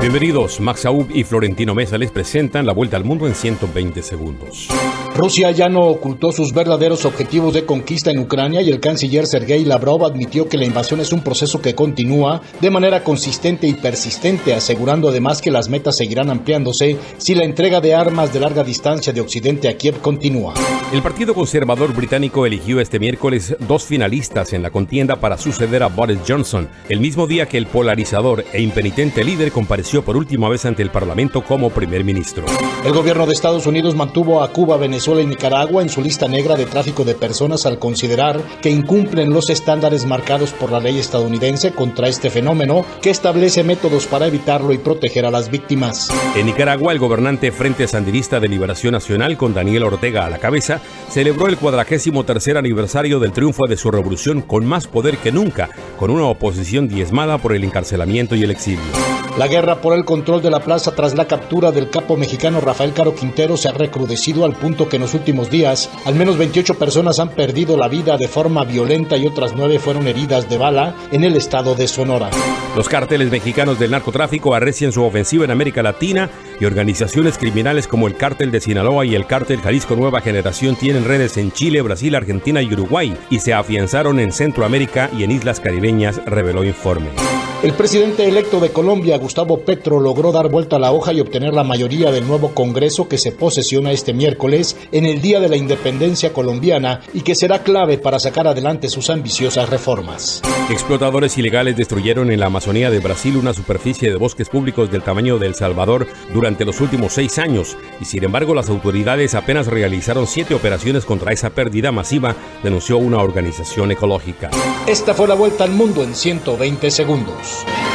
Bienvenidos, Max Aub y Florentino Mesa les presentan la vuelta al mundo en 120 segundos. Rusia ya no ocultó sus verdaderos objetivos de conquista en Ucrania y el canciller Sergei Lavrov admitió que la invasión es un proceso que continúa de manera consistente y persistente, asegurando además que las metas seguirán ampliándose si la entrega de armas de larga distancia de Occidente a Kiev continúa. El Partido Conservador británico eligió este miércoles dos finalistas en la contienda para suceder a Boris Johnson, el mismo día que el polarizador e impenitente líder compareció por última vez ante el Parlamento como primer ministro. El gobierno de Estados Unidos mantuvo a Cuba, Venezuela y Nicaragua en su lista negra de tráfico de personas al considerar que incumplen los estándares marcados por la ley estadounidense contra este fenómeno que establece métodos para evitarlo y proteger a las víctimas. En Nicaragua, el gobernante Frente Sandinista de Liberación Nacional, con Daniel Ortega a la cabeza, celebró el cuadragésimo tercer aniversario del triunfo de su revolución con más poder que nunca, con una oposición diezmada por el encarcelamiento y el exilio. La guerra por el control de la plaza tras la captura del capo mexicano Rafael Caro Quintero se ha recrudecido al punto que en los últimos días al menos 28 personas han perdido la vida de forma violenta y otras nueve fueron heridas de bala en el estado de Sonora. Los cárteles mexicanos del narcotráfico arrecian su ofensiva en América Latina y organizaciones criminales como el cártel de Sinaloa y el cártel Jalisco Nueva Generación tienen redes en Chile, Brasil, Argentina y Uruguay y se afianzaron en Centroamérica y en islas caribeñas, reveló informe. El presidente electo de Colombia, Gustavo Petro, logró dar vuelta a la hoja y obtener la mayoría del nuevo Congreso que se posesiona este miércoles en el Día de la Independencia colombiana y que será clave para sacar adelante sus ambiciosas reformas. Explotadores ilegales destruyeron en la Amazonía de Brasil una superficie de bosques públicos del tamaño de El Salvador durante los últimos seis años y sin embargo las autoridades apenas realizaron siete operaciones contra esa pérdida masiva, denunció una organización ecológica. Esta fue la vuelta al mundo en 120 segundos. Universe.